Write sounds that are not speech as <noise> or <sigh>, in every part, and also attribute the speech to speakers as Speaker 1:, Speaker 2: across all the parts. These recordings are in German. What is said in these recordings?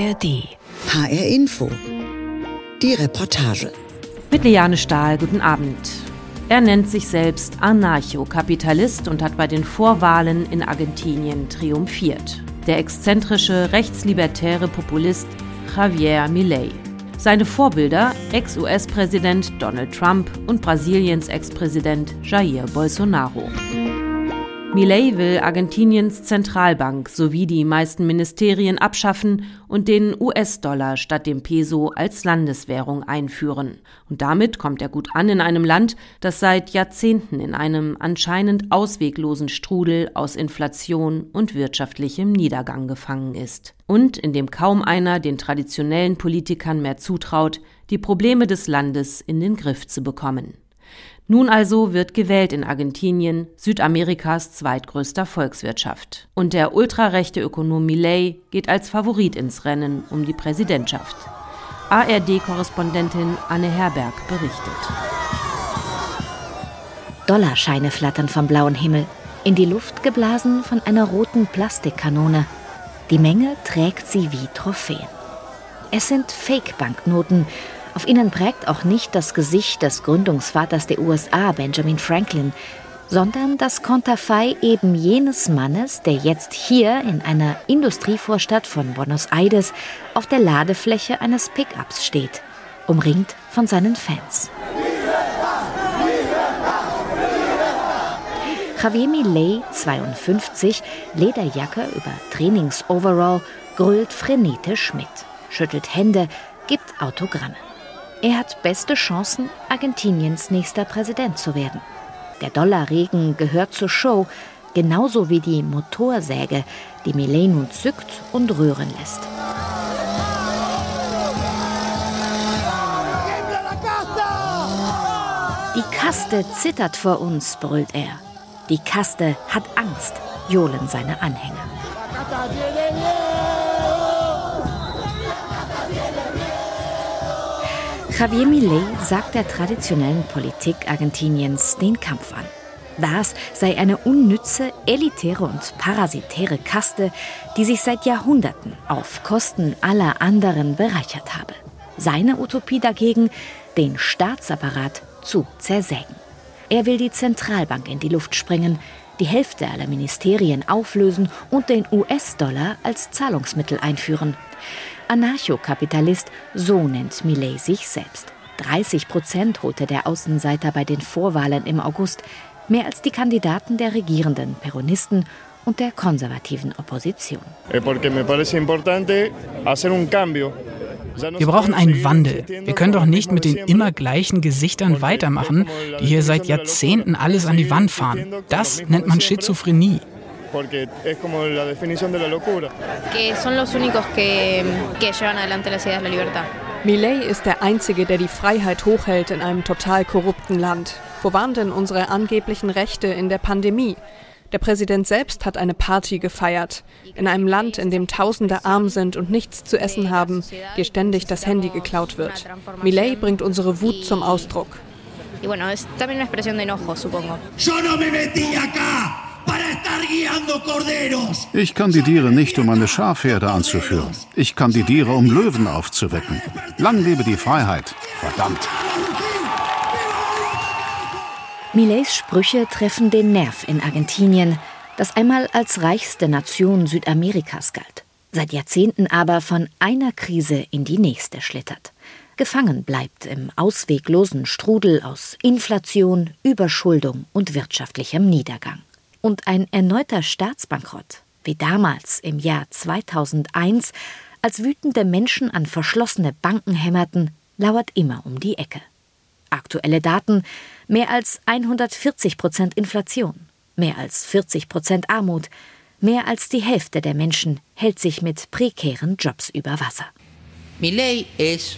Speaker 1: ARD. HR Info. Die Reportage.
Speaker 2: Mit Liane Stahl, guten Abend. Er nennt sich selbst Anarchokapitalist und hat bei den Vorwahlen in Argentinien triumphiert. Der exzentrische rechtslibertäre Populist Javier Milei. Seine Vorbilder Ex-US-Präsident Donald Trump und Brasiliens Ex-Präsident Jair Bolsonaro. Milei will Argentiniens Zentralbank sowie die meisten Ministerien abschaffen und den US-Dollar statt dem Peso als Landeswährung einführen. Und damit kommt er gut an in einem Land, das seit Jahrzehnten in einem anscheinend ausweglosen Strudel aus Inflation und wirtschaftlichem Niedergang gefangen ist. Und in dem kaum einer den traditionellen Politikern mehr zutraut, die Probleme des Landes in den Griff zu bekommen. Nun also wird gewählt in Argentinien, Südamerikas zweitgrößter Volkswirtschaft. Und der ultrarechte Ökonom Millet geht als Favorit ins Rennen um die Präsidentschaft. ARD-Korrespondentin Anne Herberg berichtet.
Speaker 3: Dollarscheine flattern vom blauen Himmel, in die Luft geblasen von einer roten Plastikkanone. Die Menge trägt sie wie Trophäen. Es sind Fake-Banknoten, auf ihnen prägt auch nicht das Gesicht des Gründungsvaters der USA, Benjamin Franklin, sondern das Konterfei eben jenes Mannes, der jetzt hier in einer Industrievorstadt von Buenos Aires auf der Ladefläche eines Pickups steht, umringt von seinen Fans. Javier Millet, 52, Lederjacke über Trainingsoverall, grölt frenetisch mit, schüttelt Hände, gibt Autogramme. Er hat beste Chancen, Argentiniens nächster Präsident zu werden. Der Dollarregen gehört zur Show, genauso wie die Motorsäge, die Millet nun zückt und rühren lässt. Die Kaste zittert vor uns, brüllt er. Die Kaste hat Angst, johlen seine Anhänger. Javier Milei sagt der traditionellen Politik Argentiniens den Kampf an. Das sei eine unnütze, elitäre und parasitäre Kaste, die sich seit Jahrhunderten auf Kosten aller anderen bereichert habe. Seine Utopie dagegen, den Staatsapparat zu zersägen. Er will die Zentralbank in die Luft sprengen, die Hälfte aller Ministerien auflösen und den US-Dollar als Zahlungsmittel einführen. Anarchokapitalist, so nennt Millet sich selbst. 30 Prozent holte der Außenseiter bei den Vorwahlen im August, mehr als die Kandidaten der regierenden Peronisten und der konservativen Opposition.
Speaker 4: Eh,
Speaker 5: Wir brauchen einen Wandel. Wir können doch nicht mit den immer gleichen Gesichtern weitermachen, die hier seit Jahrzehnten alles an die Wand fahren. Das nennt man Schizophrenie
Speaker 4: porque es como la definición de la locura.
Speaker 6: Que son los únicos que, que llevan adelante las ideas de la libertad.
Speaker 7: Millet ist der Einzige, der die Freiheit hochhält in einem total korrupten Land. Wo waren denn unsere angeblichen Rechte in der Pandemie? Der Präsident selbst hat eine Party gefeiert. In einem Land, in dem Tausende arm sind und nichts zu essen haben, dir ständig das Handy geklaut wird. Millet bringt unsere Wut zum Ausdruck.
Speaker 6: Y bueno, es también una expresión de enojo, supongo.
Speaker 8: Yo no me metí acá.
Speaker 9: Ich kandidiere nicht, um eine Schafherde anzuführen. Ich kandidiere, um Löwen aufzuwecken. Lang lebe die Freiheit. Verdammt.
Speaker 3: Millets Sprüche treffen den Nerv in Argentinien, das einmal als reichste Nation Südamerikas galt, seit Jahrzehnten aber von einer Krise in die nächste schlittert. Gefangen bleibt im ausweglosen Strudel aus Inflation, Überschuldung und wirtschaftlichem Niedergang. Und ein erneuter Staatsbankrott, wie damals im Jahr 2001, als wütende Menschen an verschlossene Banken hämmerten, lauert immer um die Ecke. Aktuelle Daten: mehr als 140 Prozent Inflation, mehr als 40 Prozent Armut, mehr als die Hälfte der Menschen hält sich mit prekären Jobs über Wasser.
Speaker 10: Milei es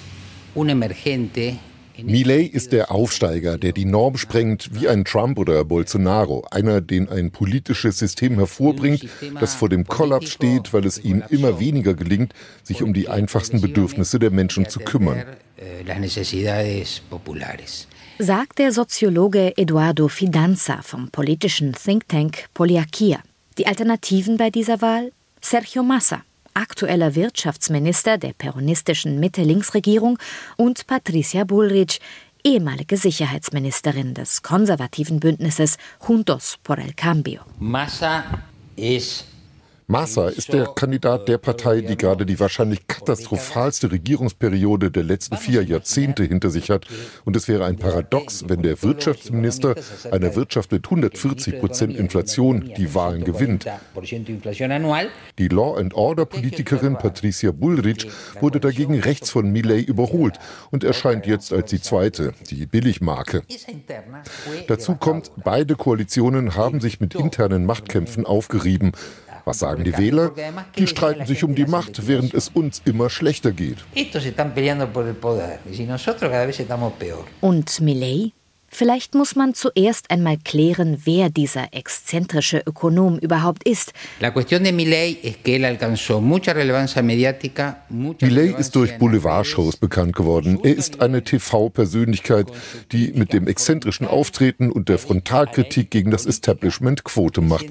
Speaker 10: un emergente
Speaker 11: Millet ist der Aufsteiger, der die Norm sprengt, wie ein Trump oder Bolsonaro. Einer, den ein politisches System hervorbringt, das vor dem Kollaps steht, weil es ihm immer weniger gelingt, sich um die einfachsten Bedürfnisse der Menschen zu kümmern.
Speaker 3: Sagt der Soziologe Eduardo Fidanza vom politischen Think Tank Poliakia. Die Alternativen bei dieser Wahl? Sergio Massa, aktueller Wirtschaftsminister der peronistischen Mitte-Links-Regierung, und Patricia Bullrich, ehemalige Sicherheitsministerin des konservativen Bündnisses Juntos por el Cambio.
Speaker 10: Massa ist
Speaker 11: Massa ist der Kandidat der Partei, die gerade die wahrscheinlich katastrophalste Regierungsperiode der letzten vier Jahrzehnte hinter sich hat. Und es wäre ein Paradox, wenn der Wirtschaftsminister einer Wirtschaft mit 140 Prozent Inflation die Wahlen gewinnt. Die Law-and-Order-Politikerin Patricia Bullrich wurde dagegen rechts von Millet überholt und erscheint jetzt als die zweite, die Billigmarke. Dazu kommt, beide Koalitionen haben sich mit internen Machtkämpfen aufgerieben. Was sagen die Wähler? Die streiten sich um die Macht, während es uns immer schlechter geht.
Speaker 3: Und Millet? Vielleicht muss man zuerst einmal klären, wer dieser exzentrische Ökonom überhaupt ist.
Speaker 11: Millet ist durch Boulevardshows bekannt geworden. Er ist eine TV-Persönlichkeit, die mit dem exzentrischen Auftreten und der Frontalkritik gegen das Establishment Quote macht.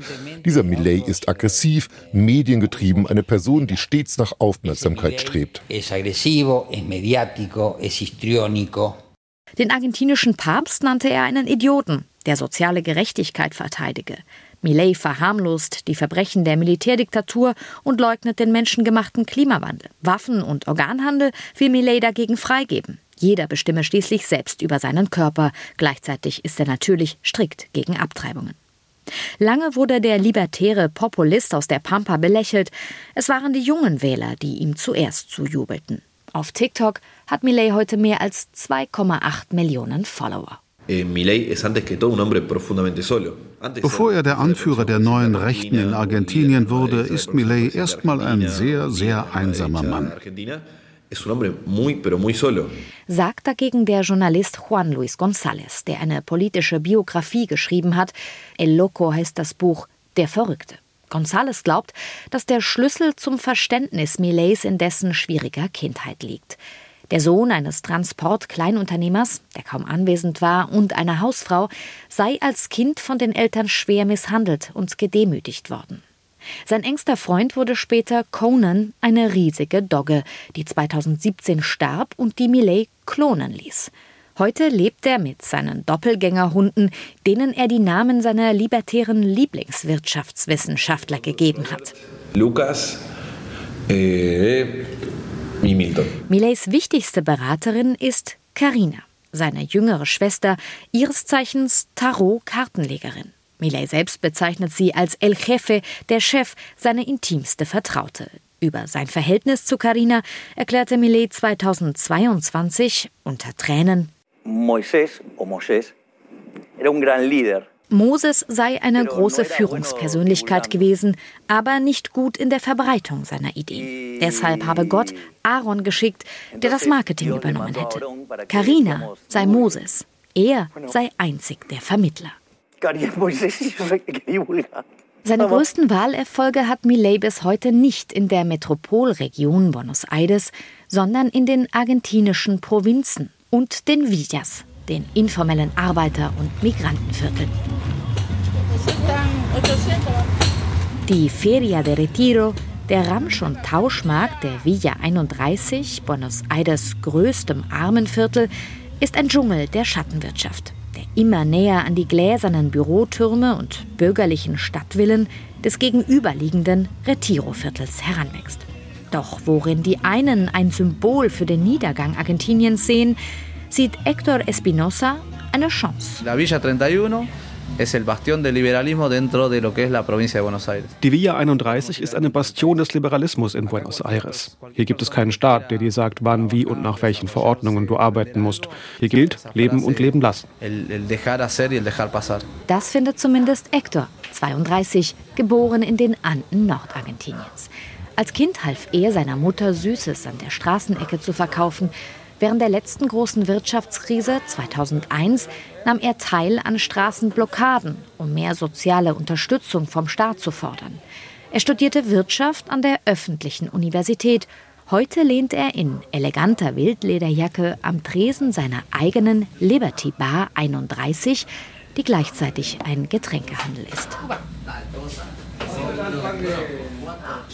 Speaker 11: Dieser Millet ist aggressiv, mediengetrieben, eine Person, die stets nach Aufmerksamkeit strebt. Es aggressivo, es mediático,
Speaker 3: es histriónico. Den argentinischen Papst nannte er einen Idioten, der soziale Gerechtigkeit verteidige. Millet verharmlost die Verbrechen der Militärdiktatur und leugnet den menschengemachten Klimawandel. Waffen- und Organhandel will Millet dagegen freigeben. Jeder bestimme schließlich selbst über seinen Körper. Gleichzeitig ist er natürlich strikt gegen Abtreibungen. Lange wurde der libertäre Populist aus der Pampa belächelt. Es waren die jungen Wähler, die ihm zuerst zujubelten. Auf TikTok hat Millet heute mehr als 2,8 Millionen Follower.
Speaker 12: Eh,
Speaker 9: Bevor er der Anführer der neuen Rechten in Argentinien wurde, ist Millet erstmal ein sehr, sehr einsamer Mann.
Speaker 3: Sagt dagegen der Journalist Juan Luis González, der eine politische Biografie geschrieben hat. El Loco heißt das Buch Der Verrückte. González glaubt, dass der Schlüssel zum Verständnis Millets in dessen schwieriger Kindheit liegt. Der Sohn eines Transportkleinunternehmers, der kaum anwesend war, und einer Hausfrau sei als Kind von den Eltern schwer misshandelt und gedemütigt worden. Sein engster Freund wurde später Conan, eine riesige Dogge, die 2017 starb und die Millet klonen ließ. Heute lebt er mit seinen Doppelgängerhunden, denen er die Namen seiner libertären Lieblingswirtschaftswissenschaftler gegeben hat.
Speaker 12: Lukas, äh, Milton.
Speaker 3: Millets wichtigste Beraterin ist Carina, seine jüngere Schwester, ihres Zeichens Tarot-Kartenlegerin. Millet selbst bezeichnet sie als El Jefe, der Chef, seine intimste Vertraute. Über sein Verhältnis zu Carina erklärte Millet 2022 unter Tränen Moisés o Moisés era un gran líder. Moses sei eine große Führungspersönlichkeit gewesen, aber nicht gut in der Verbreitung seiner Ideen. Deshalb habe Gott Aaron geschickt, der das Marketing übernommen hätte. Karina sei Moses. Er sei einzig der Vermittler. <laughs> Seine größten Wahlerfolge hat Millet bis heute nicht in der Metropolregion Buenos Aires, sondern in den argentinischen Provinzen und den Villas, den informellen Arbeiter- und Migrantenvierteln. Die Feria de Retiro, der Ramsch- und Tauschmarkt der Villa 31, Buenos Aires größtem Armenviertel, ist ein Dschungel der Schattenwirtschaft, der immer näher an die gläsernen Bürotürme und bürgerlichen Stadtvillen des gegenüberliegenden Retiro-Viertels heranwächst. Doch worin die einen ein Symbol für den Niedergang Argentiniens sehen, sieht Héctor Espinosa eine Chance.
Speaker 13: La Villa 31 es el bastión del liberalismo dentro de lo que es la provincia de Buenos Aires. Die Villa 31 ist eine Bastion des Liberalismus in Buenos Aires. Hier gibt es keinen Staat, der dir sagt, wann, wie und nach welchen Verordnungen du arbeiten musst. Hier gilt leben und leben lassen.
Speaker 3: Das findet zumindest Héctor, 32, geboren in den Anden Nordargentiniens. Als Kind half er seiner Mutter Süßes an der Straßenecke zu verkaufen. Während der letzten großen Wirtschaftskrise 2001 nahm er teil an Straßenblockaden, um mehr soziale Unterstützung vom Staat zu fordern. Er studierte Wirtschaft an der öffentlichen Universität. Heute lehnt er in eleganter Wildlederjacke am Tresen seiner eigenen Liberty Bar 31, die gleichzeitig ein Getränkehandel ist.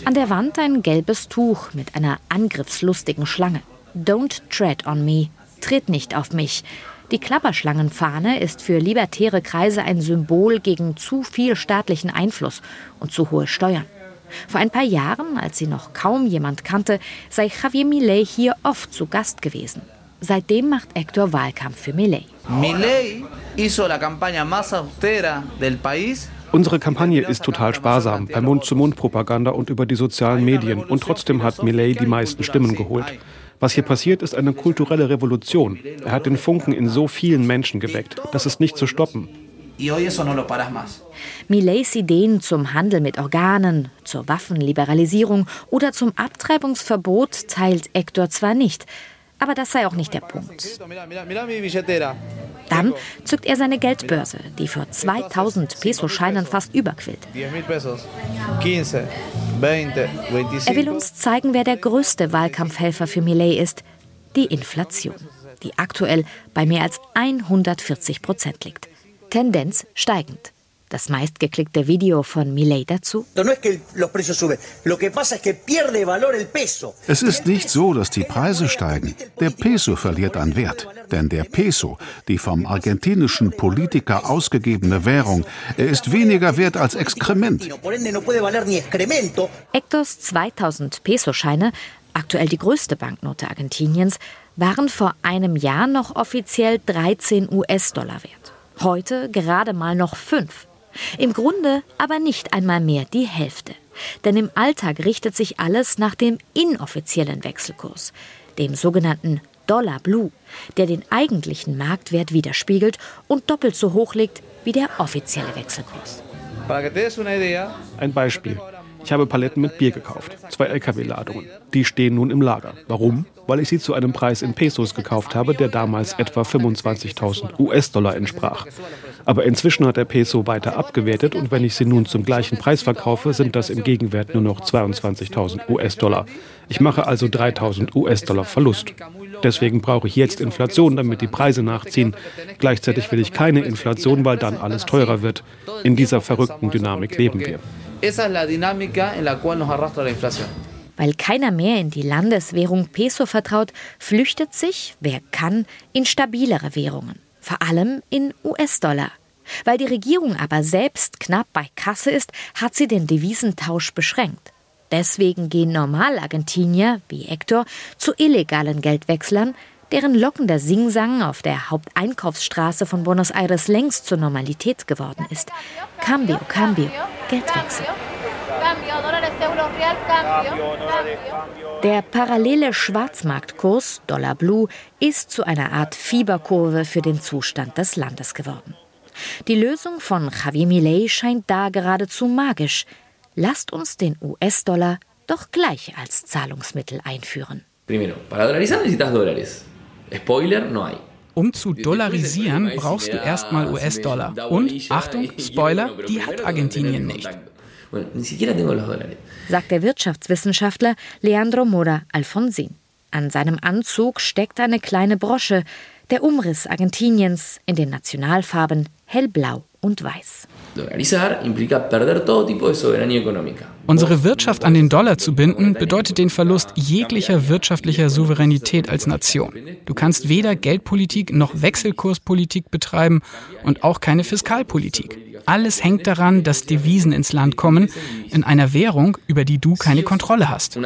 Speaker 3: An der Wand ein gelbes Tuch mit einer angriffslustigen Schlange. Don't tread on me. Tritt nicht auf mich. Die Klapperschlangenfahne ist für libertäre Kreise ein Symbol gegen zu viel staatlichen Einfluss und zu hohe Steuern. Vor ein paar Jahren, als sie noch kaum jemand kannte, sei Javier Millet hier oft zu Gast gewesen. Seitdem macht Hector Wahlkampf für Millet.
Speaker 14: Millet hizo la campaña más austera del país
Speaker 13: Unsere Kampagne ist total sparsam, per Mund-zu-Mund-Propaganda und über die sozialen Medien. Und trotzdem hat Millet die meisten Stimmen geholt. Was hier passiert, ist eine kulturelle Revolution. Er hat den Funken in so vielen Menschen geweckt. Das ist nicht zu stoppen.
Speaker 3: Millets Ideen zum Handel mit Organen, zur Waffenliberalisierung oder zum Abtreibungsverbot teilt Hector zwar nicht, aber das sei auch nicht der Punkt. Dann zückt er seine Geldbörse, die für 2000 Peso-Scheinen fast überquillt. Er will uns zeigen, wer der größte Wahlkampfhelfer für Millet ist, die Inflation, die aktuell bei mehr als 140 Prozent liegt. Tendenz steigend. Das meistgeklickte Video von Millet dazu.
Speaker 9: Es ist nicht so, dass die Preise steigen. Der Peso verliert an Wert. Denn der Peso, die vom argentinischen Politiker ausgegebene Währung, er ist weniger wert als Exkrement.
Speaker 3: Hectors 2000 Peso-Scheine, aktuell die größte Banknote Argentiniens, waren vor einem Jahr noch offiziell 13 US-Dollar wert. Heute gerade mal noch 5. Im Grunde aber nicht einmal mehr die Hälfte. Denn im Alltag richtet sich alles nach dem inoffiziellen Wechselkurs, dem sogenannten Dollar Blue, der den eigentlichen Marktwert widerspiegelt und doppelt so hoch liegt wie der offizielle Wechselkurs.
Speaker 13: Ein Beispiel. Ich habe Paletten mit Bier gekauft, zwei Lkw-Ladungen. Die stehen nun im Lager. Warum? Weil ich sie zu einem Preis in Pesos gekauft habe, der damals etwa 25.000 US-Dollar entsprach. Aber inzwischen hat der Peso weiter abgewertet und wenn ich sie nun zum gleichen Preis verkaufe, sind das im Gegenwert nur noch 22.000 US-Dollar. Ich mache also 3.000 US-Dollar Verlust. Deswegen brauche ich jetzt Inflation, damit die Preise nachziehen. Gleichzeitig will ich keine Inflation, weil dann alles teurer wird. In dieser verrückten Dynamik leben wir.
Speaker 14: Esa es la dinámica en la cual nos arrastra la inflación.
Speaker 3: Weil keiner mehr in die Landeswährung Peso vertraut, flüchtet sich, wer kann, in stabilere Währungen, vor allem in US-Dollar. Weil die Regierung aber selbst knapp bei Kasse ist, hat sie den Devisentausch beschränkt. Deswegen gehen Normal-Argentinier wie Hector zu illegalen Geldwechslern, deren lockender Singsang auf der Haupteinkaufsstraße von Buenos Aires längst zur Normalität geworden ist. Cambio, Cambio, Geldwechsel. Der parallele Schwarzmarktkurs Dollar Blue ist zu einer Art Fieberkurve für den Zustand des Landes geworden. Die Lösung von Javier Milei scheint da geradezu magisch. Lasst uns den US-Dollar doch gleich als Zahlungsmittel einführen.
Speaker 10: Primero, para dolarizar necesitas dólares. Spoiler, no hay.
Speaker 5: Um zu dollarisieren, brauchst du erstmal US-Dollar. Und, Achtung, Spoiler, die hat Argentinien nicht.
Speaker 3: Sagt der Wirtschaftswissenschaftler Leandro Mora Alfonsin. An seinem Anzug steckt eine kleine Brosche, der Umriss Argentiniens in den Nationalfarben hellblau und weiß.
Speaker 5: Unsere Wirtschaft an den Dollar zu binden, bedeutet den Verlust jeglicher wirtschaftlicher Souveränität als Nation. Du kannst weder Geldpolitik noch Wechselkurspolitik betreiben und auch keine Fiskalpolitik. Alles hängt daran, dass Devisen ins Land kommen, in einer Währung, über die du keine Kontrolle hast.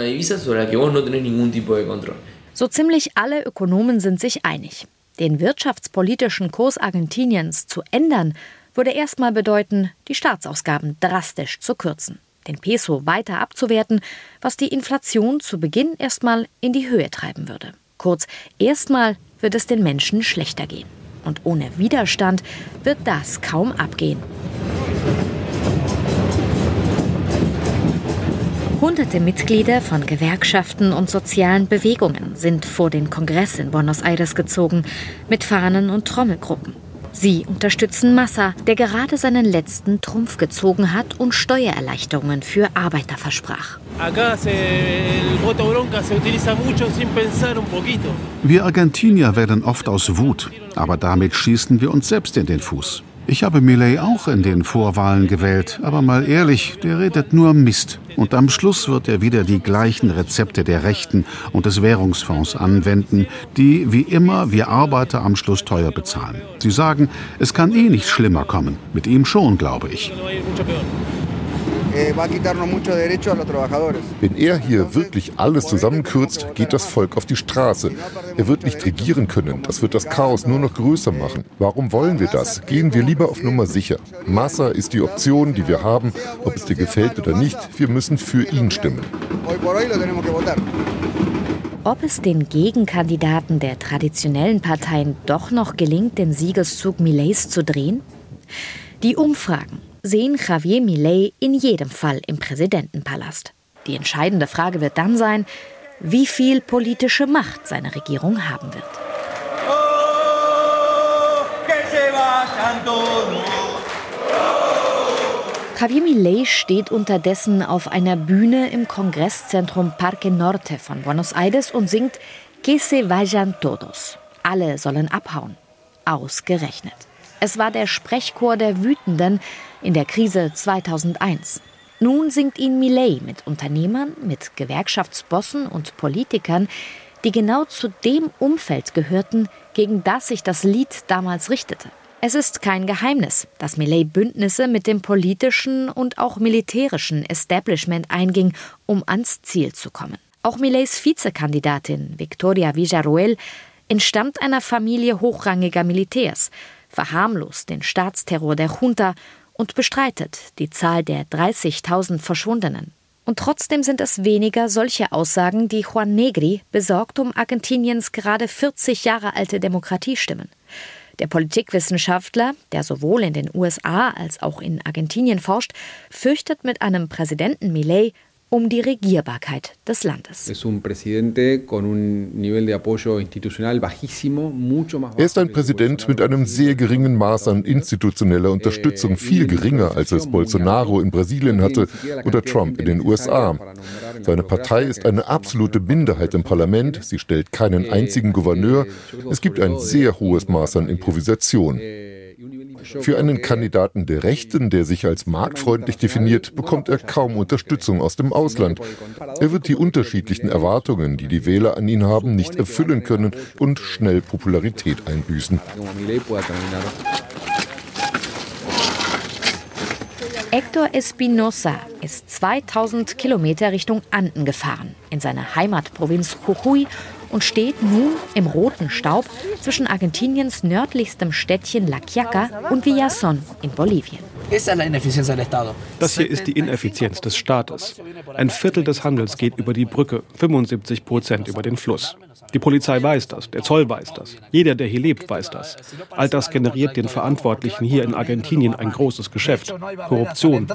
Speaker 3: So ziemlich alle Ökonomen sind sich einig. Den wirtschaftspolitischen Kurs Argentiniens zu ändern, würde erstmal bedeuten, die Staatsausgaben drastisch zu kürzen, den Peso weiter abzuwerten, was die Inflation zu Beginn erstmal in die Höhe treiben würde. Kurz, erstmal wird es den Menschen schlechter gehen. Und ohne Widerstand wird das kaum abgehen. Hunderte Mitglieder von Gewerkschaften und sozialen Bewegungen sind vor den Kongress in Buenos Aires gezogen, mit Fahnen und Trommelgruppen. Sie unterstützen Massa, der gerade seinen letzten Trumpf gezogen hat und Steuererleichterungen für Arbeiter versprach.
Speaker 9: Wir Argentinier wählen oft aus Wut, aber damit schießen wir uns selbst in den Fuß. Ich habe Millet auch in den Vorwahlen gewählt, aber mal ehrlich, der redet nur Mist. Und am Schluss wird er wieder die gleichen Rezepte der Rechten und des Währungsfonds anwenden, die wie immer wir Arbeiter am Schluss teuer bezahlen. Sie sagen, es kann eh nicht schlimmer kommen. Mit ihm schon, glaube ich.
Speaker 11: Eh, Wenn er hier wirklich alles zusammenkürzt, geht das Volk auf die Straße. Er wird nicht regieren können. Das wird das Chaos nur noch größer machen. Warum wollen wir das? Gehen wir lieber auf Nummer sicher. Massa ist die Option, die wir haben, ob es dir gefällt oder nicht. Wir müssen für ihn stimmen.
Speaker 3: Ob es den Gegenkandidaten der traditionellen Parteien doch noch gelingt, den Siegeszug Millets zu drehen? Die Umfragen sehen Javier Milei in jedem Fall im Präsidentenpalast. Die entscheidende Frage wird dann sein, wie viel politische Macht seine Regierung haben wird. Javier Milei steht unterdessen auf einer Bühne im Kongresszentrum Parque Norte von Buenos Aires und singt Que se vayan todos. Alle sollen abhauen. Ausgerechnet. Es war der Sprechchor der Wütenden in der Krise 2001. Nun singt ihn Millet mit Unternehmern, mit Gewerkschaftsbossen und Politikern, die genau zu dem Umfeld gehörten, gegen das sich das Lied damals richtete. Es ist kein Geheimnis, dass Millet Bündnisse mit dem politischen und auch militärischen Establishment einging, um ans Ziel zu kommen. Auch Millets Vizekandidatin Victoria Villarroel entstammt einer Familie hochrangiger Militärs verharmlost den Staatsterror der Junta und bestreitet die Zahl der 30.000 Verschwundenen. Und trotzdem sind es weniger solche Aussagen, die Juan Negri besorgt um Argentiniens gerade 40 Jahre alte Demokratie stimmen. Der Politikwissenschaftler, der sowohl in den USA als auch in Argentinien forscht, fürchtet mit einem Präsidenten Millet um die Regierbarkeit des Landes.
Speaker 11: Er ist ein Präsident mit einem sehr geringen Maß an institutioneller Unterstützung, viel geringer als es Bolsonaro in Brasilien hatte oder Trump in den USA. Seine Partei ist eine absolute Minderheit im Parlament, sie stellt keinen einzigen Gouverneur, es gibt ein sehr hohes Maß an Improvisation. Für einen Kandidaten der Rechten, der sich als marktfreundlich definiert, bekommt er kaum Unterstützung aus dem Ausland. Er wird die unterschiedlichen Erwartungen, die die Wähler an ihn haben, nicht erfüllen können und schnell Popularität einbüßen.
Speaker 3: Hector Espinosa ist 2000 Kilometer Richtung Anden gefahren, in seine Heimatprovinz Jujuy und steht nun im roten Staub zwischen Argentiniens nördlichstem Städtchen La Quiaca und Villazón in Bolivien.
Speaker 13: Das hier ist die Ineffizienz des Staates. Ein Viertel des Handels geht über die Brücke, 75 Prozent über den Fluss. Die Polizei weiß das, der Zoll weiß das, jeder, der hier lebt, weiß das. All das generiert den Verantwortlichen hier in Argentinien ein großes Geschäft, Korruption.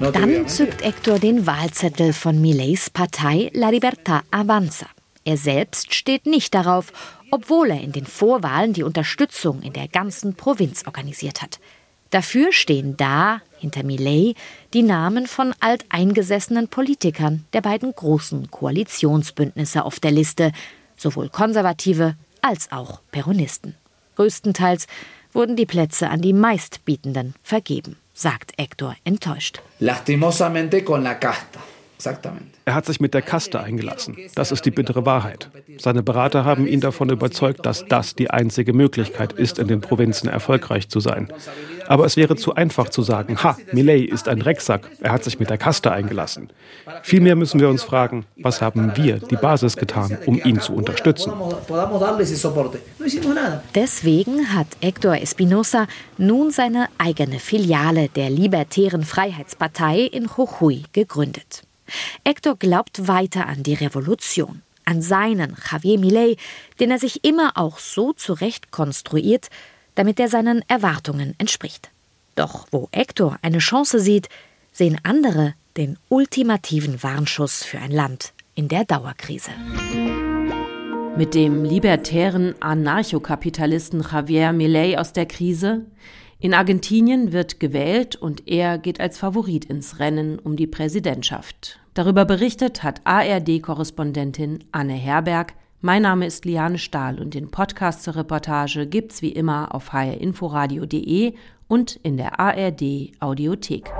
Speaker 3: Dann zückt Hector den Wahlzettel von Millets Partei La Libertad Avanza. Er selbst steht nicht darauf, obwohl er in den Vorwahlen die Unterstützung in der ganzen Provinz organisiert hat. Dafür stehen da, hinter Millet, die Namen von alteingesessenen Politikern der beiden großen Koalitionsbündnisse auf der Liste, sowohl Konservative als auch Peronisten. Größtenteils wurden die Plätze an die meistbietenden vergeben, sagt Hector enttäuscht.
Speaker 14: Lastimosamente con la casta.
Speaker 13: Er hat sich mit der Kaste eingelassen. Das ist die bittere Wahrheit. Seine Berater haben ihn davon überzeugt, dass das die einzige Möglichkeit ist, in den Provinzen erfolgreich zu sein. Aber es wäre zu einfach zu sagen, ha, Millet ist ein Drecksack, er hat sich mit der Kaste eingelassen. Vielmehr müssen wir uns fragen, was haben wir, die Basis, getan, um ihn zu unterstützen.
Speaker 3: Deswegen hat Hector Espinosa nun seine eigene Filiale der Libertären Freiheitspartei in Jujuy gegründet. Hector glaubt weiter an die Revolution, an seinen Javier Millet, den er sich immer auch so zurecht konstruiert, damit er seinen Erwartungen entspricht. Doch wo Hector eine Chance sieht, sehen andere den ultimativen Warnschuss für ein Land in der Dauerkrise.
Speaker 2: Mit dem libertären Anarchokapitalisten Javier Millet aus der Krise in Argentinien wird gewählt und er geht als Favorit ins Rennen um die Präsidentschaft. Darüber berichtet hat ARD-Korrespondentin Anne Herberg Mein Name ist Liane Stahl und den Podcast zur Reportage gibt's wie immer auf hrinforadio.de und in der ARD Audiothek.